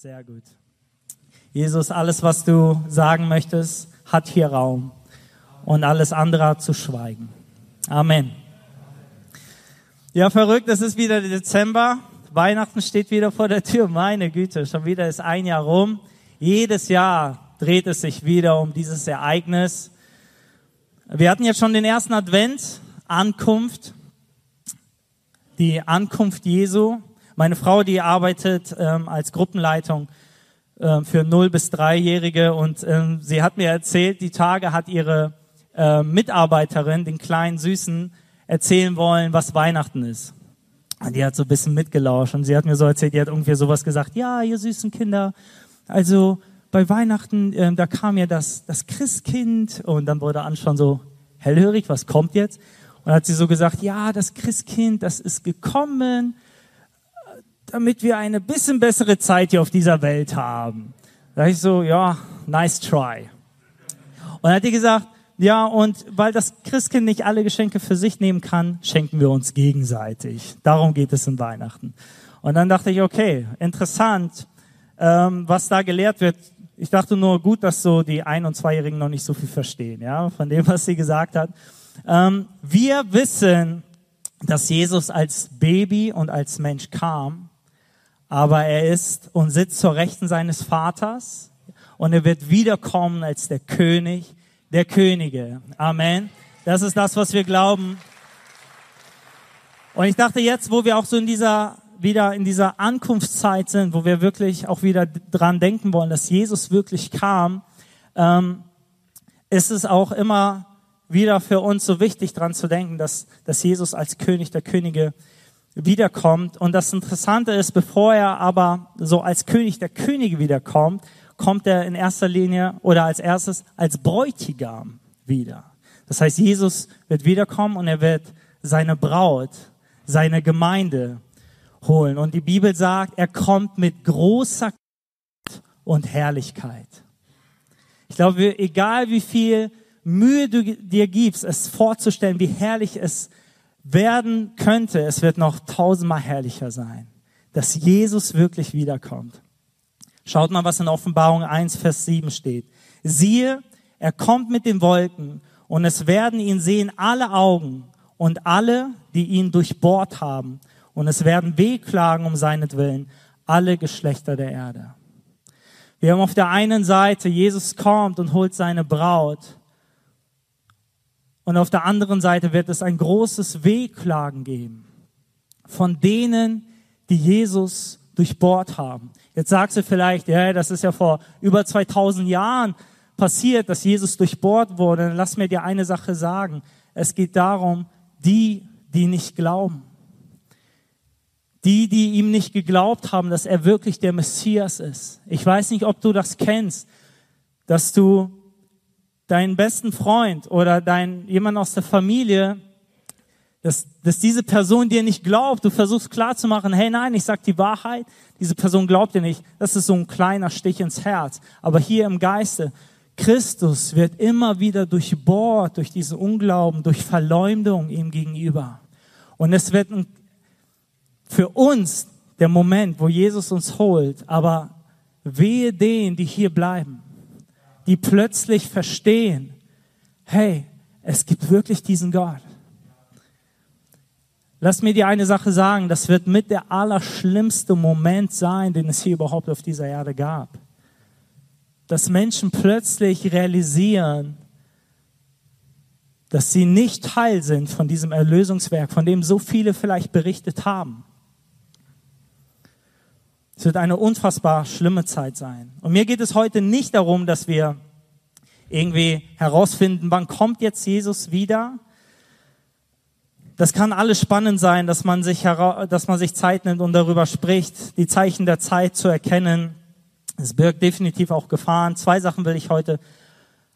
Sehr gut. Jesus, alles, was du sagen möchtest, hat hier Raum. Und alles andere zu schweigen. Amen. Ja, verrückt, es ist wieder Dezember. Weihnachten steht wieder vor der Tür. Meine Güte, schon wieder ist ein Jahr rum. Jedes Jahr dreht es sich wieder um dieses Ereignis. Wir hatten jetzt schon den ersten Advent, Ankunft, die Ankunft Jesu. Meine Frau, die arbeitet ähm, als Gruppenleitung ähm, für 0 bis 3-Jährige und ähm, sie hat mir erzählt, die Tage hat ihre äh, Mitarbeiterin, den kleinen Süßen, erzählen wollen, was Weihnachten ist. Und die hat so ein bisschen mitgelauscht und sie hat mir so erzählt, die hat irgendwie sowas gesagt, ja, ihr süßen Kinder, also bei Weihnachten, äh, da kam ja das, das Christkind und dann wurde An schon so hellhörig, was kommt jetzt? Und hat sie so gesagt, ja, das Christkind, das ist gekommen, damit wir eine bisschen bessere Zeit hier auf dieser Welt haben. Da ich so, ja, nice try. Und dann hat die gesagt, ja, und weil das Christkind nicht alle Geschenke für sich nehmen kann, schenken wir uns gegenseitig. Darum geht es in Weihnachten. Und dann dachte ich, okay, interessant, ähm, was da gelehrt wird. Ich dachte nur gut, dass so die Ein- und Zweijährigen noch nicht so viel verstehen, ja, von dem, was sie gesagt hat. Ähm, wir wissen, dass Jesus als Baby und als Mensch kam, aber er ist und sitzt zur Rechten seines Vaters und er wird wiederkommen als der König der Könige. Amen. Das ist das, was wir glauben. Und ich dachte jetzt, wo wir auch so in dieser wieder in dieser Ankunftszeit sind, wo wir wirklich auch wieder dran denken wollen, dass Jesus wirklich kam, ähm, ist es auch immer wieder für uns so wichtig dran zu denken, dass, dass Jesus als König der Könige wiederkommt. Und das Interessante ist, bevor er aber so als König der Könige wiederkommt, kommt er in erster Linie oder als erstes als Bräutigam wieder. Das heißt, Jesus wird wiederkommen und er wird seine Braut, seine Gemeinde holen. Und die Bibel sagt, er kommt mit großer und Herrlichkeit. Ich glaube, egal wie viel Mühe du dir gibst, es vorzustellen, wie herrlich es werden könnte, es wird noch tausendmal herrlicher sein, dass Jesus wirklich wiederkommt. Schaut mal, was in Offenbarung 1, Vers 7 steht. Siehe, er kommt mit den Wolken und es werden ihn sehen alle Augen und alle, die ihn durchbohrt haben. Und es werden wehklagen um seinetwillen alle Geschlechter der Erde. Wir haben auf der einen Seite, Jesus kommt und holt seine Braut. Und auf der anderen Seite wird es ein großes Wehklagen geben von denen, die Jesus durchbohrt haben. Jetzt sagst du vielleicht, ja, das ist ja vor über 2000 Jahren passiert, dass Jesus durchbohrt wurde. Dann lass mir dir eine Sache sagen. Es geht darum, die, die nicht glauben. Die, die ihm nicht geglaubt haben, dass er wirklich der Messias ist. Ich weiß nicht, ob du das kennst, dass du deinen besten Freund oder dein, jemand aus der Familie, dass, dass diese Person dir nicht glaubt, du versuchst klarzumachen, hey nein, ich sag die Wahrheit, diese Person glaubt dir nicht. Das ist so ein kleiner Stich ins Herz. Aber hier im Geiste, Christus wird immer wieder durchbohrt durch diesen Unglauben, durch Verleumdung ihm gegenüber. Und es wird für uns der Moment, wo Jesus uns holt, aber wehe denen, die hier bleiben die plötzlich verstehen, hey, es gibt wirklich diesen Gott. Lass mir dir eine Sache sagen, das wird mit der allerschlimmste Moment sein, den es hier überhaupt auf dieser Erde gab. Dass Menschen plötzlich realisieren, dass sie nicht Teil sind von diesem Erlösungswerk, von dem so viele vielleicht berichtet haben. Es wird eine unfassbar schlimme Zeit sein. Und mir geht es heute nicht darum, dass wir irgendwie herausfinden, wann kommt jetzt Jesus wieder. Das kann alles spannend sein, dass man sich, dass man sich Zeit nimmt und darüber spricht, die Zeichen der Zeit zu erkennen. Es birgt definitiv auch Gefahren. Zwei Sachen will ich heute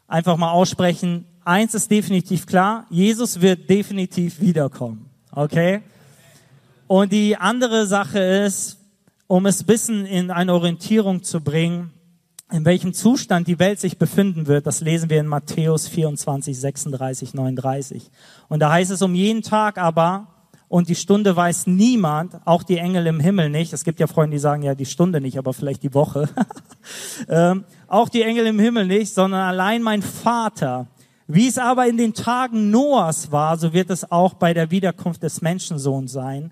einfach mal aussprechen. Eins ist definitiv klar, Jesus wird definitiv wiederkommen. Okay? Und die andere Sache ist, um es bisschen in eine Orientierung zu bringen, in welchem Zustand die Welt sich befinden wird, das lesen wir in Matthäus 24, 36, 39. Und da heißt es um jeden Tag aber und die Stunde weiß niemand, auch die Engel im Himmel nicht. Es gibt ja Freunde, die sagen ja die Stunde nicht, aber vielleicht die Woche. ähm, auch die Engel im Himmel nicht, sondern allein mein Vater. Wie es aber in den Tagen Noahs war, so wird es auch bei der Wiederkunft des Menschensohns sein.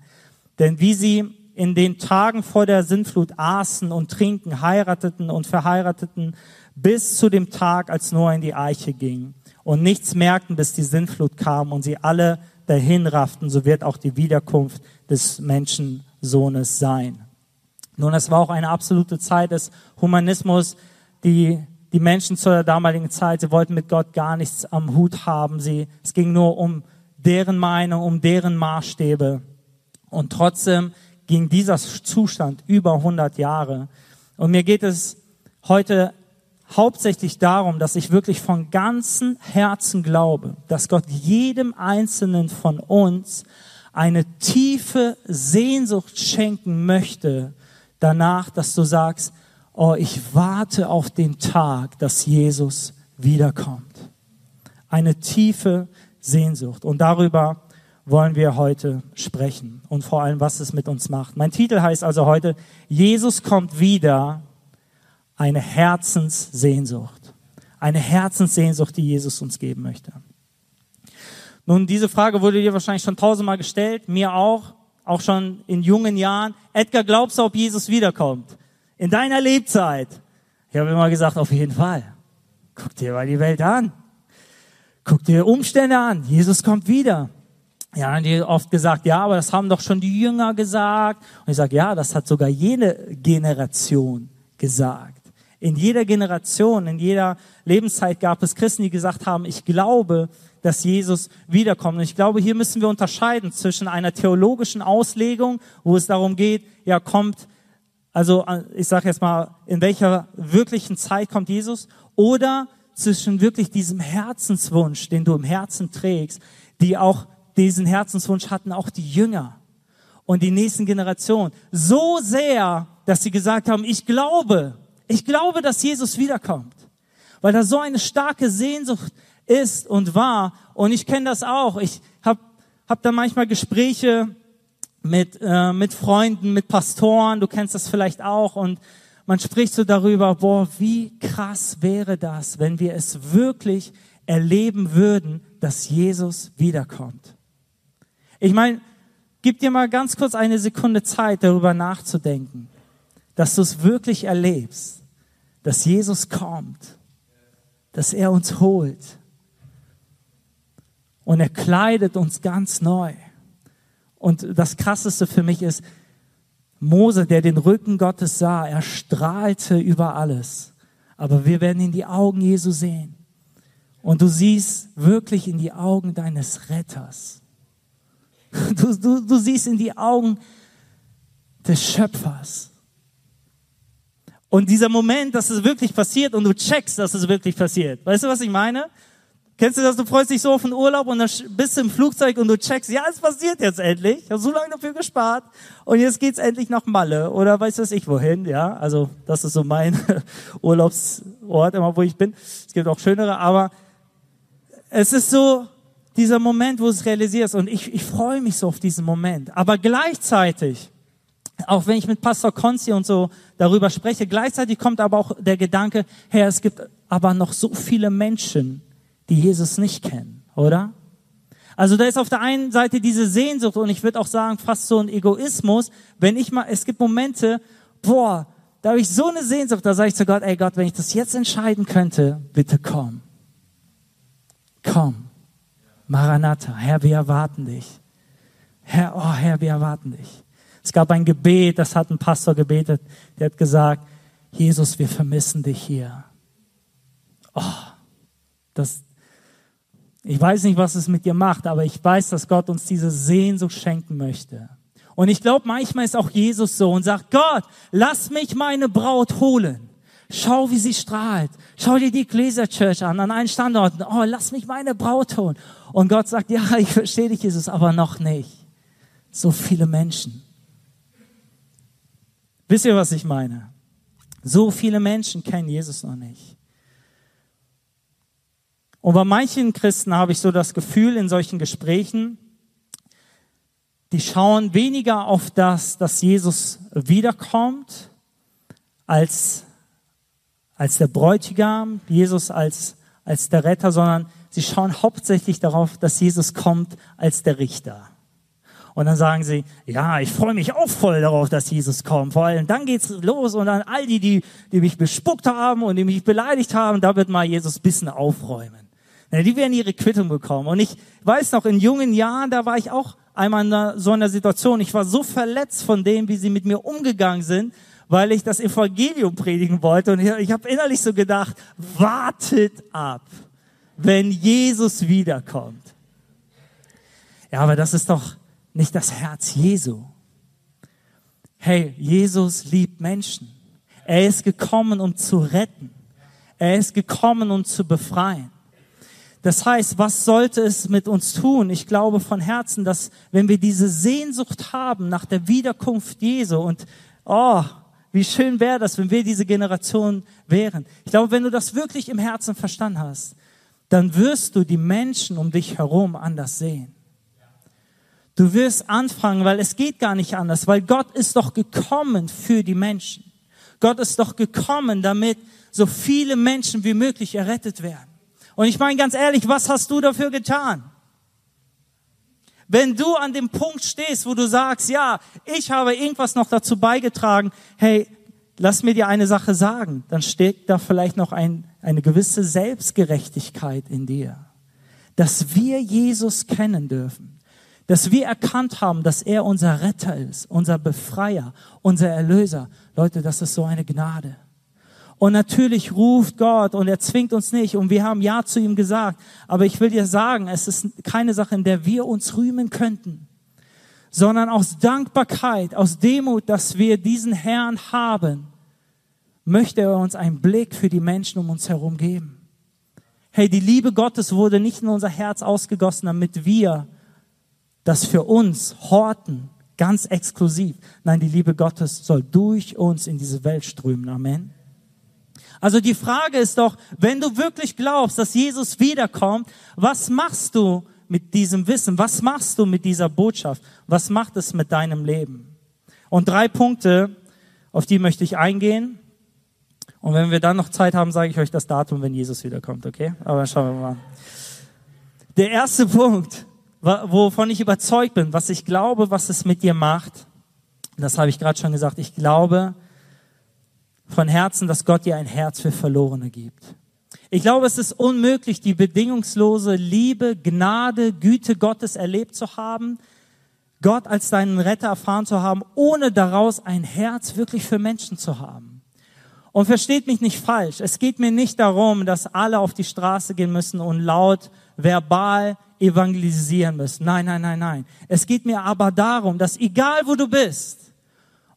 Denn wie sie in den Tagen vor der Sintflut aßen und trinken, heirateten und verheirateten, bis zu dem Tag, als Noah in die Eiche ging und nichts merkten, bis die Sintflut kam und sie alle dahin rafften, so wird auch die Wiederkunft des Menschensohnes sein. Nun, es war auch eine absolute Zeit des Humanismus, die die Menschen zur damaligen Zeit, sie wollten mit Gott gar nichts am Hut haben. Sie, es ging nur um deren Meinung, um deren Maßstäbe. Und trotzdem ging dieser Zustand über 100 Jahre. Und mir geht es heute hauptsächlich darum, dass ich wirklich von ganzem Herzen glaube, dass Gott jedem Einzelnen von uns eine tiefe Sehnsucht schenken möchte danach, dass du sagst, oh, ich warte auf den Tag, dass Jesus wiederkommt. Eine tiefe Sehnsucht. Und darüber wollen wir heute sprechen und vor allem, was es mit uns macht. Mein Titel heißt also heute, Jesus kommt wieder eine Herzenssehnsucht. Eine Herzenssehnsucht, die Jesus uns geben möchte. Nun, diese Frage wurde dir wahrscheinlich schon tausendmal gestellt, mir auch, auch schon in jungen Jahren. Edgar, glaubst du, ob Jesus wiederkommt? In deiner Lebzeit? Ich habe immer gesagt, auf jeden Fall. Guck dir mal die Welt an. Guck dir Umstände an. Jesus kommt wieder. Ja, die oft gesagt, ja, aber das haben doch schon die Jünger gesagt. Und ich sage, ja, das hat sogar jede Generation gesagt. In jeder Generation, in jeder Lebenszeit gab es Christen, die gesagt haben, ich glaube, dass Jesus wiederkommt. Und ich glaube, hier müssen wir unterscheiden zwischen einer theologischen Auslegung, wo es darum geht, ja, kommt, also ich sage jetzt mal, in welcher wirklichen Zeit kommt Jesus, oder zwischen wirklich diesem Herzenswunsch, den du im Herzen trägst, die auch diesen Herzenswunsch hatten auch die Jünger und die nächsten Generationen. So sehr, dass sie gesagt haben, ich glaube, ich glaube, dass Jesus wiederkommt, weil da so eine starke Sehnsucht ist und war. Und ich kenne das auch. Ich habe hab da manchmal Gespräche mit, äh, mit Freunden, mit Pastoren. Du kennst das vielleicht auch. Und man spricht so darüber, boah, wie krass wäre das, wenn wir es wirklich erleben würden, dass Jesus wiederkommt. Ich meine, gib dir mal ganz kurz eine Sekunde Zeit, darüber nachzudenken, dass du es wirklich erlebst dass Jesus kommt, dass er uns holt und er kleidet uns ganz neu. Und das Krasseste für mich ist, Mose, der den Rücken Gottes sah, er strahlte über alles. Aber wir werden in die Augen Jesu sehen. Und du siehst wirklich in die Augen deines Retters. Du, du, du siehst in die Augen des Schöpfers. Und dieser Moment, dass es wirklich passiert und du checkst, dass es wirklich passiert. Weißt du, was ich meine? Kennst du das? Du freust dich so auf den Urlaub und dann bist du im Flugzeug und du checkst, ja, es passiert jetzt endlich. Ich habe so lange dafür gespart und jetzt geht's endlich nach Malle oder weiß was ich wohin, ja. Also das ist so mein Urlaubsort immer, wo ich bin. Es gibt auch schönere, aber es ist so dieser Moment, wo du es realisierst und ich, ich freue mich so auf diesen Moment. Aber gleichzeitig auch wenn ich mit Pastor Konzi und so darüber spreche, gleichzeitig kommt aber auch der Gedanke, Herr, es gibt aber noch so viele Menschen, die Jesus nicht kennen, oder? Also da ist auf der einen Seite diese Sehnsucht und ich würde auch sagen, fast so ein Egoismus, wenn ich mal, es gibt Momente, boah, da habe ich so eine Sehnsucht, da sage ich zu Gott, ey Gott, wenn ich das jetzt entscheiden könnte, bitte komm. Komm. Maranatha, Herr, wir erwarten dich. Herr, oh Herr, wir erwarten dich. Es gab ein Gebet, das hat ein Pastor gebetet, der hat gesagt, Jesus, wir vermissen dich hier. Oh, das, ich weiß nicht, was es mit dir macht, aber ich weiß, dass Gott uns diese Sehnsucht schenken möchte. Und ich glaube, manchmal ist auch Jesus so und sagt, Gott, lass mich meine Braut holen. Schau, wie sie strahlt. Schau dir die Gläser Church an, an allen Standorten. Oh, lass mich meine Braut holen. Und Gott sagt, ja, ich verstehe dich, Jesus, aber noch nicht. So viele Menschen. Wisst ihr, was ich meine? So viele Menschen kennen Jesus noch nicht. Und bei manchen Christen habe ich so das Gefühl in solchen Gesprächen, die schauen weniger auf das, dass Jesus wiederkommt, als, als der Bräutigam, Jesus als, als der Retter, sondern sie schauen hauptsächlich darauf, dass Jesus kommt als der Richter. Und dann sagen sie, ja, ich freue mich auch voll darauf, dass Jesus kommt. Vor allem dann geht's los und dann all die, die, die mich bespuckt haben und die mich beleidigt haben, da wird mal Jesus bisschen aufräumen. Die werden ihre Quittung bekommen. Und ich weiß noch, in jungen Jahren, da war ich auch einmal in so einer Situation. Ich war so verletzt von dem, wie sie mit mir umgegangen sind, weil ich das Evangelium predigen wollte. Und ich, ich habe innerlich so gedacht, wartet ab, wenn Jesus wiederkommt. Ja, aber das ist doch nicht das Herz Jesu. Hey, Jesus liebt Menschen. Er ist gekommen, um zu retten. Er ist gekommen, um zu befreien. Das heißt, was sollte es mit uns tun? Ich glaube von Herzen, dass wenn wir diese Sehnsucht haben nach der Wiederkunft Jesu und oh, wie schön wäre das, wenn wir diese Generation wären. Ich glaube, wenn du das wirklich im Herzen verstanden hast, dann wirst du die Menschen um dich herum anders sehen. Du wirst anfangen, weil es geht gar nicht anders, weil Gott ist doch gekommen für die Menschen. Gott ist doch gekommen, damit so viele Menschen wie möglich errettet werden. Und ich meine ganz ehrlich, was hast du dafür getan? Wenn du an dem Punkt stehst, wo du sagst, ja, ich habe irgendwas noch dazu beigetragen, hey, lass mir dir eine Sache sagen, dann steckt da vielleicht noch ein, eine gewisse Selbstgerechtigkeit in dir. Dass wir Jesus kennen dürfen. Dass wir erkannt haben, dass er unser Retter ist, unser Befreier, unser Erlöser. Leute, das ist so eine Gnade. Und natürlich ruft Gott und er zwingt uns nicht und wir haben Ja zu ihm gesagt. Aber ich will dir sagen, es ist keine Sache, in der wir uns rühmen könnten, sondern aus Dankbarkeit, aus Demut, dass wir diesen Herrn haben, möchte er uns einen Blick für die Menschen um uns herum geben. Hey, die Liebe Gottes wurde nicht in unser Herz ausgegossen, damit wir das für uns horten, ganz exklusiv. Nein, die Liebe Gottes soll durch uns in diese Welt strömen. Amen. Also die Frage ist doch, wenn du wirklich glaubst, dass Jesus wiederkommt, was machst du mit diesem Wissen? Was machst du mit dieser Botschaft? Was macht es mit deinem Leben? Und drei Punkte, auf die möchte ich eingehen. Und wenn wir dann noch Zeit haben, sage ich euch das Datum, wenn Jesus wiederkommt, okay? Aber schauen wir mal. Der erste Punkt, wovon ich überzeugt bin, was ich glaube, was es mit dir macht, das habe ich gerade schon gesagt, ich glaube, von Herzen, dass Gott dir ein Herz für Verlorene gibt. Ich glaube, es ist unmöglich, die bedingungslose Liebe, Gnade, Güte Gottes erlebt zu haben, Gott als deinen Retter erfahren zu haben, ohne daraus ein Herz wirklich für Menschen zu haben. Und versteht mich nicht falsch, es geht mir nicht darum, dass alle auf die Straße gehen müssen und laut verbal evangelisieren müssen. Nein, nein, nein, nein. Es geht mir aber darum, dass egal wo du bist,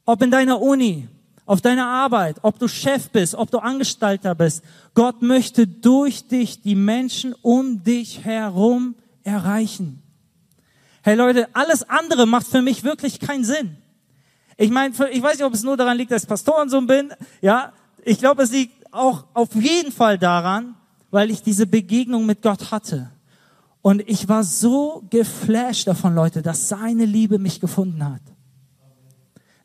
ob in deiner Uni, auf deiner Arbeit, ob du Chef bist, ob du Angestellter bist. Gott möchte durch dich die Menschen um dich herum erreichen. Hey Leute, alles andere macht für mich wirklich keinen Sinn. Ich meine, ich weiß nicht, ob es nur daran liegt, dass ich Pastorensohn bin. Ja, ich glaube, es liegt auch auf jeden Fall daran, weil ich diese Begegnung mit Gott hatte. Und ich war so geflasht davon, Leute, dass seine Liebe mich gefunden hat.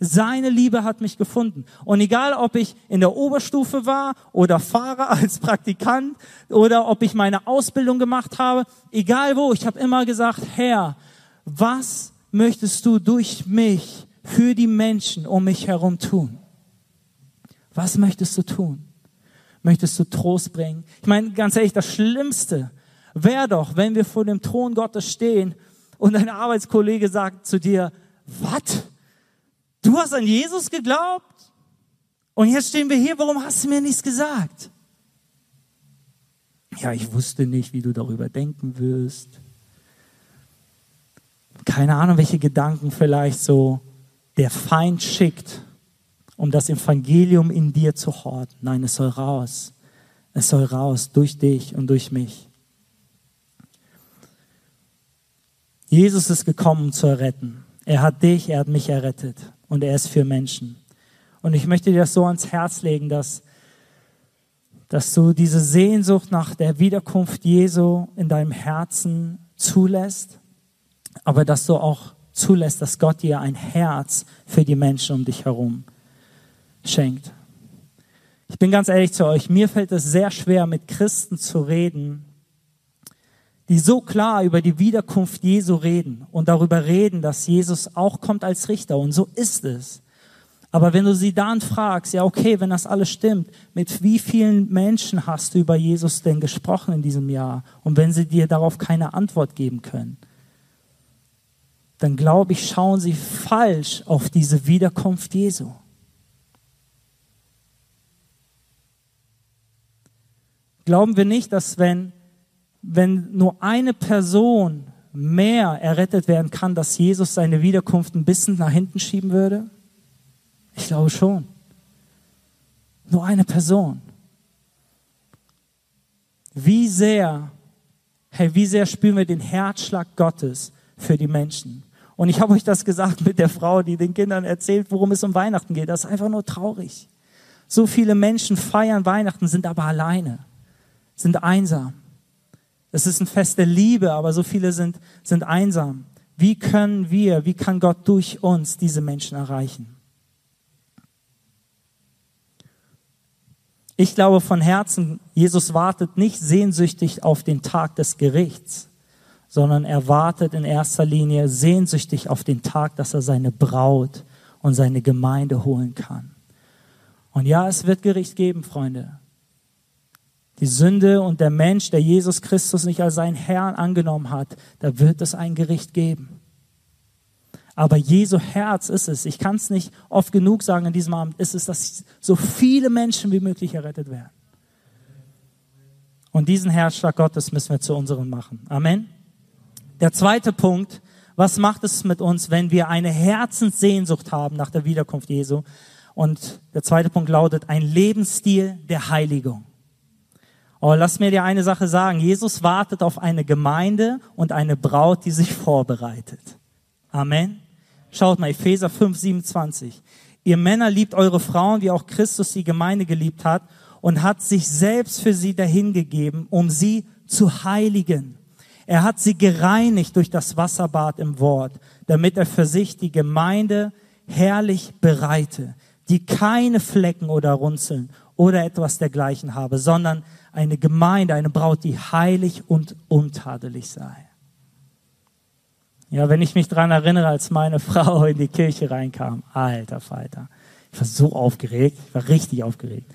Seine Liebe hat mich gefunden. Und egal, ob ich in der Oberstufe war oder Fahrer als Praktikant oder ob ich meine Ausbildung gemacht habe, egal wo, ich habe immer gesagt, Herr, was möchtest du durch mich für die Menschen um mich herum tun? Was möchtest du tun? Möchtest du Trost bringen? Ich meine, ganz ehrlich, das Schlimmste wäre doch, wenn wir vor dem Thron Gottes stehen und ein Arbeitskollege sagt zu dir, was? Du hast an Jesus geglaubt? Und jetzt stehen wir hier, warum hast du mir nichts gesagt? Ja, ich wusste nicht, wie du darüber denken wirst. Keine Ahnung, welche Gedanken vielleicht so der Feind schickt, um das Evangelium in dir zu horten. Nein, es soll raus. Es soll raus durch dich und durch mich. Jesus ist gekommen, um zu erretten. Er hat dich, er hat mich errettet und er ist für Menschen. Und ich möchte dir das so ans Herz legen, dass, dass du diese Sehnsucht nach der Wiederkunft Jesu in deinem Herzen zulässt, aber dass du auch zulässt, dass Gott dir ein Herz für die Menschen um dich herum schenkt. Ich bin ganz ehrlich zu euch, mir fällt es sehr schwer, mit Christen zu reden, die so klar über die Wiederkunft Jesu reden und darüber reden, dass Jesus auch kommt als Richter. Und so ist es. Aber wenn du sie dann fragst, ja okay, wenn das alles stimmt, mit wie vielen Menschen hast du über Jesus denn gesprochen in diesem Jahr? Und wenn sie dir darauf keine Antwort geben können, dann glaube ich, schauen sie falsch auf diese Wiederkunft Jesu. Glauben wir nicht, dass wenn wenn nur eine Person mehr errettet werden kann, dass Jesus seine Wiederkunft ein bisschen nach hinten schieben würde? Ich glaube schon. Nur eine Person. Wie sehr, hey, wie sehr spüren wir den Herzschlag Gottes für die Menschen? Und ich habe euch das gesagt mit der Frau, die den Kindern erzählt, worum es um Weihnachten geht. Das ist einfach nur traurig. So viele Menschen feiern Weihnachten, sind aber alleine, sind einsam. Es ist ein Fest der Liebe, aber so viele sind, sind einsam. Wie können wir, wie kann Gott durch uns diese Menschen erreichen? Ich glaube von Herzen, Jesus wartet nicht sehnsüchtig auf den Tag des Gerichts, sondern er wartet in erster Linie sehnsüchtig auf den Tag, dass er seine Braut und seine Gemeinde holen kann. Und ja, es wird Gericht geben, Freunde die Sünde und der Mensch, der Jesus Christus nicht als seinen Herrn angenommen hat, da wird es ein Gericht geben. Aber Jesu Herz ist es, ich kann es nicht oft genug sagen in diesem Abend, ist es, dass so viele Menschen wie möglich errettet werden. Und diesen Herzschlag Gottes müssen wir zu unserem machen. Amen. Der zweite Punkt, was macht es mit uns, wenn wir eine Herzenssehnsucht haben nach der Wiederkunft Jesu? Und der zweite Punkt lautet ein Lebensstil der Heiligung. Oh, lass mir dir eine Sache sagen. Jesus wartet auf eine Gemeinde und eine Braut, die sich vorbereitet. Amen. Schaut mal, Epheser 5, 27. Ihr Männer liebt eure Frauen, wie auch Christus die Gemeinde geliebt hat und hat sich selbst für sie dahingegeben, um sie zu heiligen. Er hat sie gereinigt durch das Wasserbad im Wort, damit er für sich die Gemeinde herrlich bereite, die keine Flecken oder Runzeln oder etwas dergleichen habe, sondern eine Gemeinde, eine Braut, die heilig und untadelig sei. Ja, wenn ich mich dran erinnere, als meine Frau in die Kirche reinkam, alter Falter, ich war so aufgeregt, ich war richtig aufgeregt.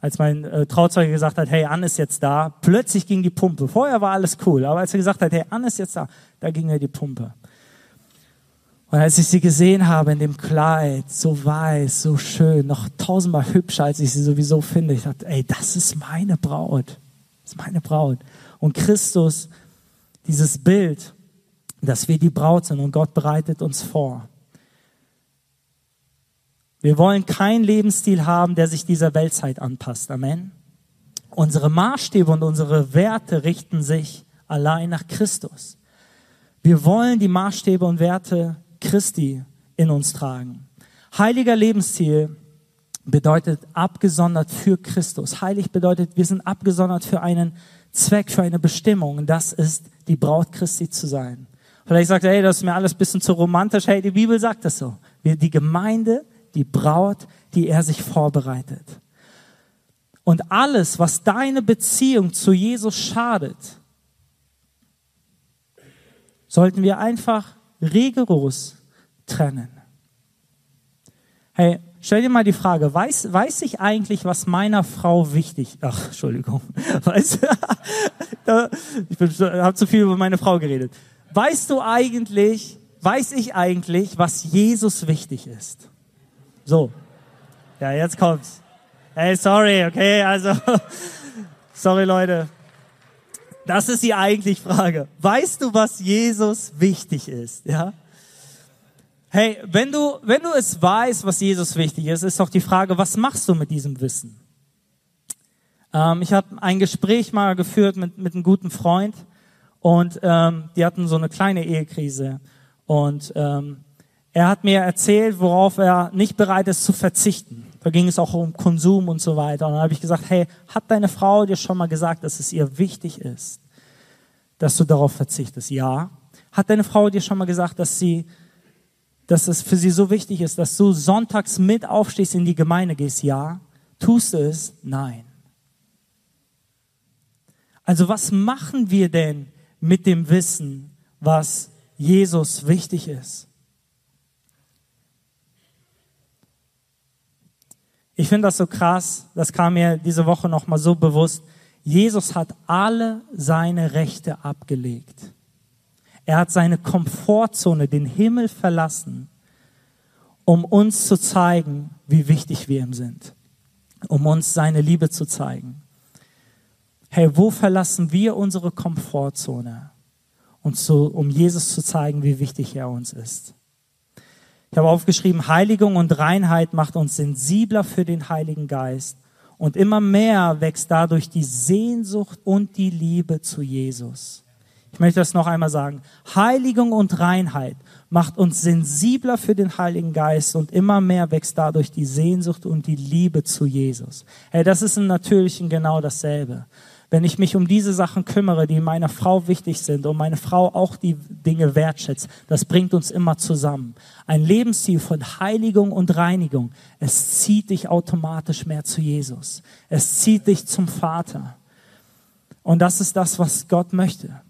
Als mein äh, Trauzeuge gesagt hat, hey, Anne ist jetzt da, plötzlich ging die Pumpe. Vorher war alles cool, aber als er gesagt hat, hey, Anne ist jetzt da, da ging ja die Pumpe. Und als ich sie gesehen habe in dem Kleid, so weiß, so schön, noch tausendmal hübscher, als ich sie sowieso finde, ich dachte, ey, das ist meine Braut. Das ist meine Braut. Und Christus, dieses Bild, dass wir die Braut sind und Gott bereitet uns vor. Wir wollen keinen Lebensstil haben, der sich dieser Weltzeit anpasst. Amen. Unsere Maßstäbe und unsere Werte richten sich allein nach Christus. Wir wollen die Maßstäbe und Werte Christi in uns tragen. Heiliger Lebensstil bedeutet abgesondert für Christus. Heilig bedeutet, wir sind abgesondert für einen Zweck, für eine Bestimmung. Das ist die Braut Christi zu sein. Vielleicht sagt er, hey, das ist mir alles ein bisschen zu romantisch. Hey, die Bibel sagt das so. Wir, die Gemeinde, die Braut, die er sich vorbereitet. Und alles, was deine Beziehung zu Jesus schadet, sollten wir einfach rigoros trennen. Hey, stell dir mal die Frage, weiß, weiß ich eigentlich, was meiner Frau wichtig, ach, Entschuldigung, weiß, ich habe zu viel über meine Frau geredet. Weißt du eigentlich, weiß ich eigentlich, was Jesus wichtig ist? So. Ja, jetzt kommt's. Hey, sorry, okay, also, sorry Leute. Das ist die eigentlich Frage. Weißt du, was Jesus wichtig ist? Ja? Hey, wenn du, wenn du es weißt, was Jesus wichtig ist, ist doch die Frage, was machst du mit diesem Wissen? Ähm, ich habe ein Gespräch mal geführt mit, mit einem guten Freund und ähm, die hatten so eine kleine Ehekrise. Und ähm, er hat mir erzählt, worauf er nicht bereit ist zu verzichten. Da ging es auch um Konsum und so weiter. Und dann habe ich gesagt, hey, hat deine Frau dir schon mal gesagt, dass es ihr wichtig ist, dass du darauf verzichtest? Ja. Hat deine Frau dir schon mal gesagt, dass sie, dass es für sie so wichtig ist, dass du sonntags mit aufstehst, in die Gemeinde gehst? Ja. Tust du es? Nein. Also was machen wir denn mit dem Wissen, was Jesus wichtig ist? Ich finde das so krass, das kam mir diese Woche noch mal so bewusst. Jesus hat alle seine Rechte abgelegt. Er hat seine Komfortzone, den Himmel verlassen, um uns zu zeigen, wie wichtig wir ihm sind, um uns seine Liebe zu zeigen. Hey, wo verlassen wir unsere Komfortzone, und so, um Jesus zu zeigen, wie wichtig er uns ist? Ich habe aufgeschrieben, Heiligung und Reinheit macht uns sensibler für den Heiligen Geist und immer mehr wächst dadurch die Sehnsucht und die Liebe zu Jesus. Ich möchte das noch einmal sagen. Heiligung und Reinheit macht uns sensibler für den Heiligen Geist und immer mehr wächst dadurch die Sehnsucht und die Liebe zu Jesus. Hey, das ist im Natürlichen genau dasselbe wenn ich mich um diese Sachen kümmere, die meiner Frau wichtig sind und meine Frau auch die Dinge wertschätzt, das bringt uns immer zusammen. Ein Lebensstil von Heiligung und Reinigung, es zieht dich automatisch mehr zu Jesus. Es zieht dich zum Vater. Und das ist das, was Gott möchte.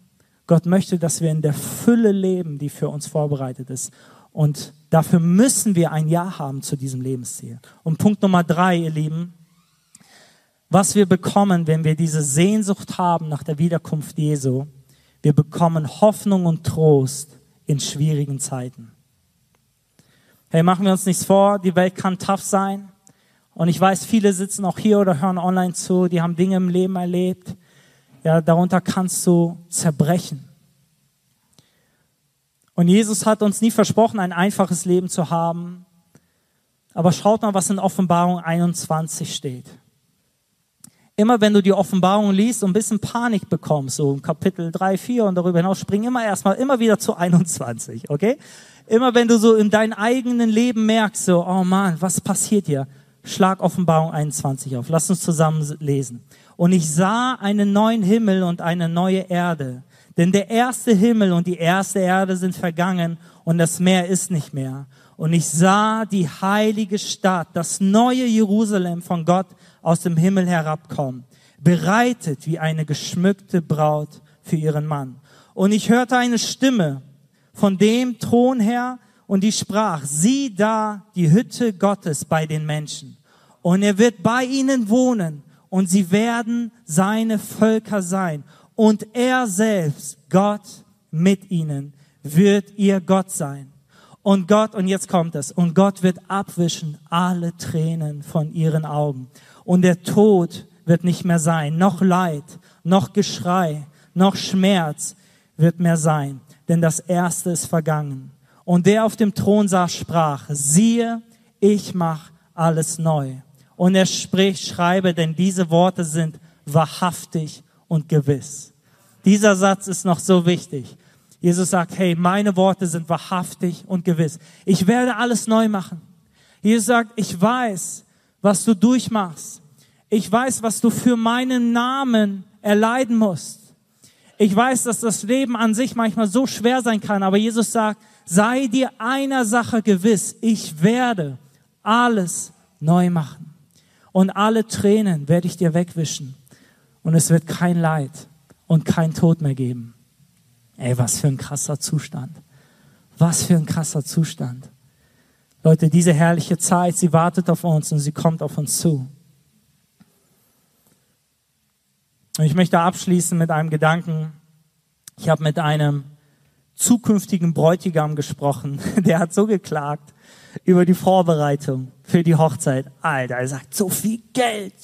Gott möchte, dass wir in der Fülle leben, die für uns vorbereitet ist. Und dafür müssen wir ein Ja haben zu diesem Lebensziel. Und Punkt Nummer drei, ihr Lieben, was wir bekommen, wenn wir diese Sehnsucht haben nach der Wiederkunft Jesu. Wir bekommen Hoffnung und Trost in schwierigen Zeiten. Hey, machen wir uns nichts vor, die Welt kann tough sein. Und ich weiß, viele sitzen auch hier oder hören online zu, die haben Dinge im Leben erlebt. Ja, darunter kannst du zerbrechen. Und Jesus hat uns nie versprochen, ein einfaches Leben zu haben. Aber schaut mal, was in Offenbarung 21 steht immer wenn du die Offenbarung liest und ein bisschen Panik bekommst, so im Kapitel 3, 4 und darüber hinaus, spring immer erstmal immer wieder zu 21, okay? Immer wenn du so in deinem eigenen Leben merkst, so, oh man, was passiert hier? Schlag Offenbarung 21 auf. Lass uns zusammen lesen. Und ich sah einen neuen Himmel und eine neue Erde. Denn der erste Himmel und die erste Erde sind vergangen und das Meer ist nicht mehr. Und ich sah die heilige Stadt, das neue Jerusalem von Gott aus dem Himmel herabkommen, bereitet wie eine geschmückte Braut für ihren Mann. Und ich hörte eine Stimme von dem Thron her und die sprach, sieh da die Hütte Gottes bei den Menschen. Und er wird bei ihnen wohnen und sie werden seine Völker sein. Und er selbst, Gott mit ihnen, wird ihr Gott sein. Und Gott, und jetzt kommt es, und Gott wird abwischen alle Tränen von ihren Augen. Und der Tod wird nicht mehr sein, noch Leid, noch Geschrei, noch Schmerz wird mehr sein, denn das Erste ist vergangen. Und der auf dem Thron saß, sprach, siehe, ich mach alles neu. Und er spricht, schreibe, denn diese Worte sind wahrhaftig und gewiss. Dieser Satz ist noch so wichtig. Jesus sagt, hey, meine Worte sind wahrhaftig und gewiss. Ich werde alles neu machen. Jesus sagt, ich weiß, was du durchmachst. Ich weiß, was du für meinen Namen erleiden musst. Ich weiß, dass das Leben an sich manchmal so schwer sein kann, aber Jesus sagt, sei dir einer Sache gewiss, ich werde alles neu machen. Und alle Tränen werde ich dir wegwischen. Und es wird kein Leid und kein Tod mehr geben. Ey, was für ein krasser Zustand. Was für ein krasser Zustand. Leute, diese herrliche Zeit, sie wartet auf uns und sie kommt auf uns zu. Und ich möchte abschließen mit einem Gedanken. Ich habe mit einem zukünftigen Bräutigam gesprochen, der hat so geklagt über die Vorbereitung für die Hochzeit. Alter, er sagt, so viel Geld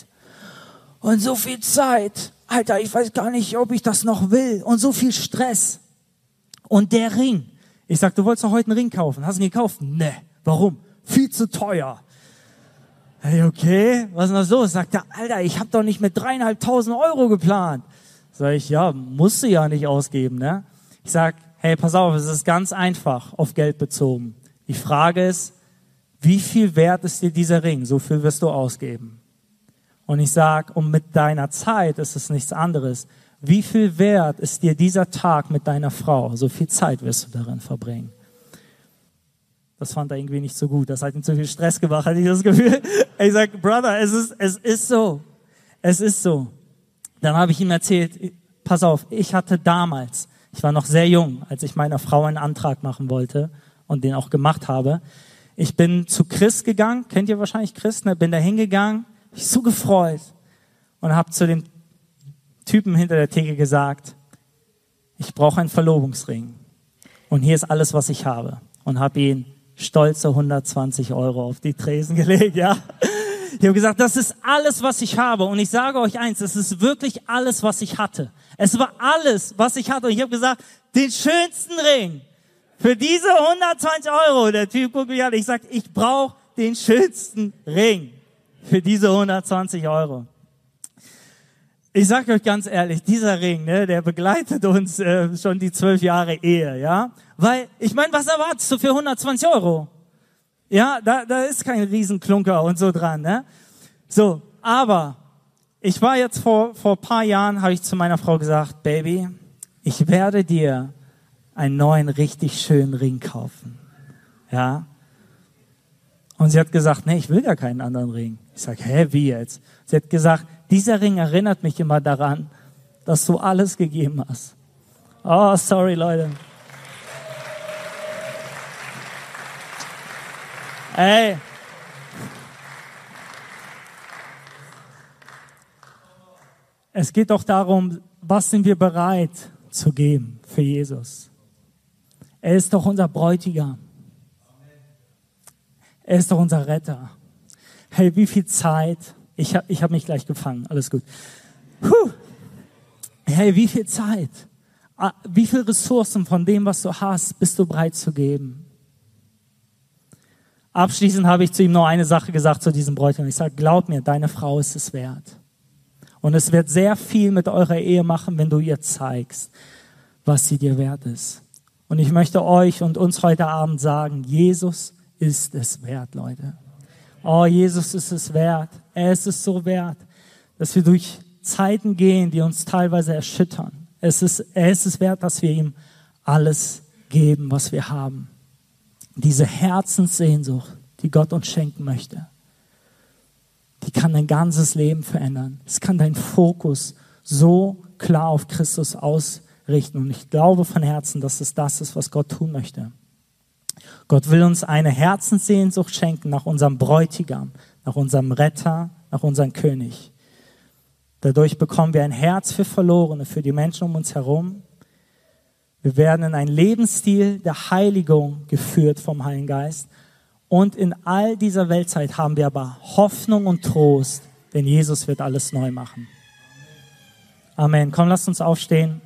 und so viel Zeit. Alter, ich weiß gar nicht, ob ich das noch will und so viel Stress. Und der Ring. Ich sag, du wolltest doch heute einen Ring kaufen. Hast du ihn gekauft? Ne. Warum? Viel zu teuer. Hey, okay, was ist denn das los? Sagt er, Alter, ich habe doch nicht mit dreieinhalbtausend Euro geplant. Sag ich, ja, musst du ja nicht ausgeben, ne? Ich sag, hey, pass auf, es ist ganz einfach auf Geld bezogen. Die Frage ist, wie viel wert ist dir dieser Ring? So viel wirst du ausgeben. Und ich sag, und mit deiner Zeit ist es nichts anderes. wie viel wert ist dir dieser Tag mit deiner Frau? So viel Zeit wirst du darin verbringen. Das fand er irgendwie nicht so gut. Das hat ihm zu viel Stress gemacht, hatte ich das Gefühl. Ich sag, Brother, es ist, es ist so. Es ist so. Dann habe ich ihm erzählt, pass auf, ich hatte damals, ich war noch sehr jung, als ich meiner Frau einen Antrag machen wollte und den auch gemacht habe. Ich bin zu Chris gegangen, kennt ihr wahrscheinlich Chris, ne? bin da hingegangen, mich so gefreut und habe zu dem Typen hinter der Theke gesagt, ich brauche einen Verlobungsring und hier ist alles, was ich habe und habe ihn stolze 120 Euro auf die Tresen gelegt, ja. Ich habe gesagt, das ist alles, was ich habe. Und ich sage euch eins, es ist wirklich alles, was ich hatte. Es war alles, was ich hatte. Und ich habe gesagt, den schönsten Ring für diese 120 Euro. Der Typ guckt mich an, ich sage, ich brauche den schönsten Ring für diese 120 Euro. Ich sage euch ganz ehrlich, dieser Ring, ne, der begleitet uns äh, schon die zwölf Jahre Ehe, ja. Weil, ich meine, was erwartest du für 120 Euro? Ja, da, da ist kein Riesenklunker und so dran, ne? So, aber ich war jetzt vor vor paar Jahren, habe ich zu meiner Frau gesagt, Baby, ich werde dir einen neuen richtig schönen Ring kaufen, ja. Und sie hat gesagt, nee, ich will gar keinen anderen Ring. Ich sag, hä, wie jetzt? Sie hat gesagt, dieser Ring erinnert mich immer daran, dass du alles gegeben hast. Oh, sorry, Leute. Ey. Es geht doch darum, was sind wir bereit zu geben für Jesus? Er ist doch unser Bräutigam. Er ist doch unser Retter. Hey, wie viel Zeit ich habe ich hab mich gleich gefangen. Alles gut. Puh. Hey, wie viel Zeit, ah, wie viel Ressourcen von dem, was du hast, bist du bereit zu geben? Abschließend habe ich zu ihm noch eine Sache gesagt zu diesem Bräutigam. Ich sage, glaub mir, deine Frau ist es wert. Und es wird sehr viel mit eurer Ehe machen, wenn du ihr zeigst, was sie dir wert ist. Und ich möchte euch und uns heute Abend sagen, Jesus ist es wert, Leute. Oh, Jesus ist es wert. Er ist es so wert, dass wir durch Zeiten gehen, die uns teilweise erschüttern. Es ist, er ist es wert, dass wir ihm alles geben, was wir haben. Diese Herzenssehnsucht, die Gott uns schenken möchte, die kann dein ganzes Leben verändern. Es kann deinen Fokus so klar auf Christus ausrichten. Und ich glaube von Herzen, dass es das ist, was Gott tun möchte. Gott will uns eine Herzenssehnsucht schenken nach unserem Bräutigam, nach unserem Retter, nach unserem König. Dadurch bekommen wir ein Herz für Verlorene, für die Menschen um uns herum. Wir werden in einen Lebensstil der Heiligung geführt vom Heiligen Geist. Und in all dieser Weltzeit haben wir aber Hoffnung und Trost, denn Jesus wird alles neu machen. Amen. Komm, lasst uns aufstehen.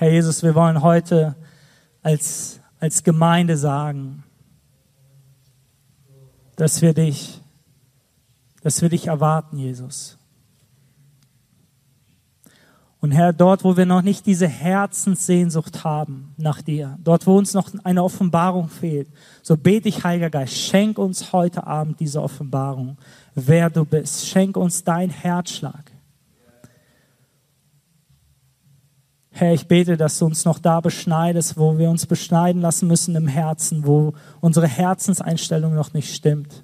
Herr Jesus, wir wollen heute als, als Gemeinde sagen, dass wir dich, dass wir dich erwarten, Jesus. Und Herr, dort, wo wir noch nicht diese Herzenssehnsucht haben nach dir, dort, wo uns noch eine Offenbarung fehlt, so bete ich, Heiliger Geist, schenk uns heute Abend diese Offenbarung, wer du bist. Schenk uns dein Herzschlag. Herr, ich bete, dass du uns noch da beschneidest, wo wir uns beschneiden lassen müssen im Herzen, wo unsere Herzenseinstellung noch nicht stimmt.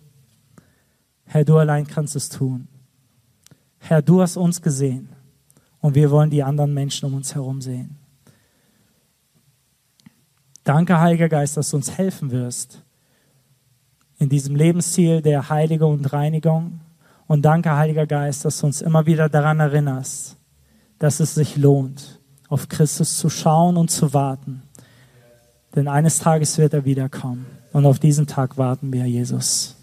Herr, du allein kannst es tun. Herr, du hast uns gesehen und wir wollen die anderen Menschen um uns herum sehen. Danke, Heiliger Geist, dass du uns helfen wirst in diesem Lebensziel der Heiligung und Reinigung. Und danke, Heiliger Geist, dass du uns immer wieder daran erinnerst, dass es sich lohnt, auf Christus zu schauen und zu warten. Denn eines Tages wird er wiederkommen. Und auf diesen Tag warten wir, Jesus.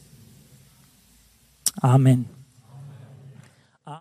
Amen.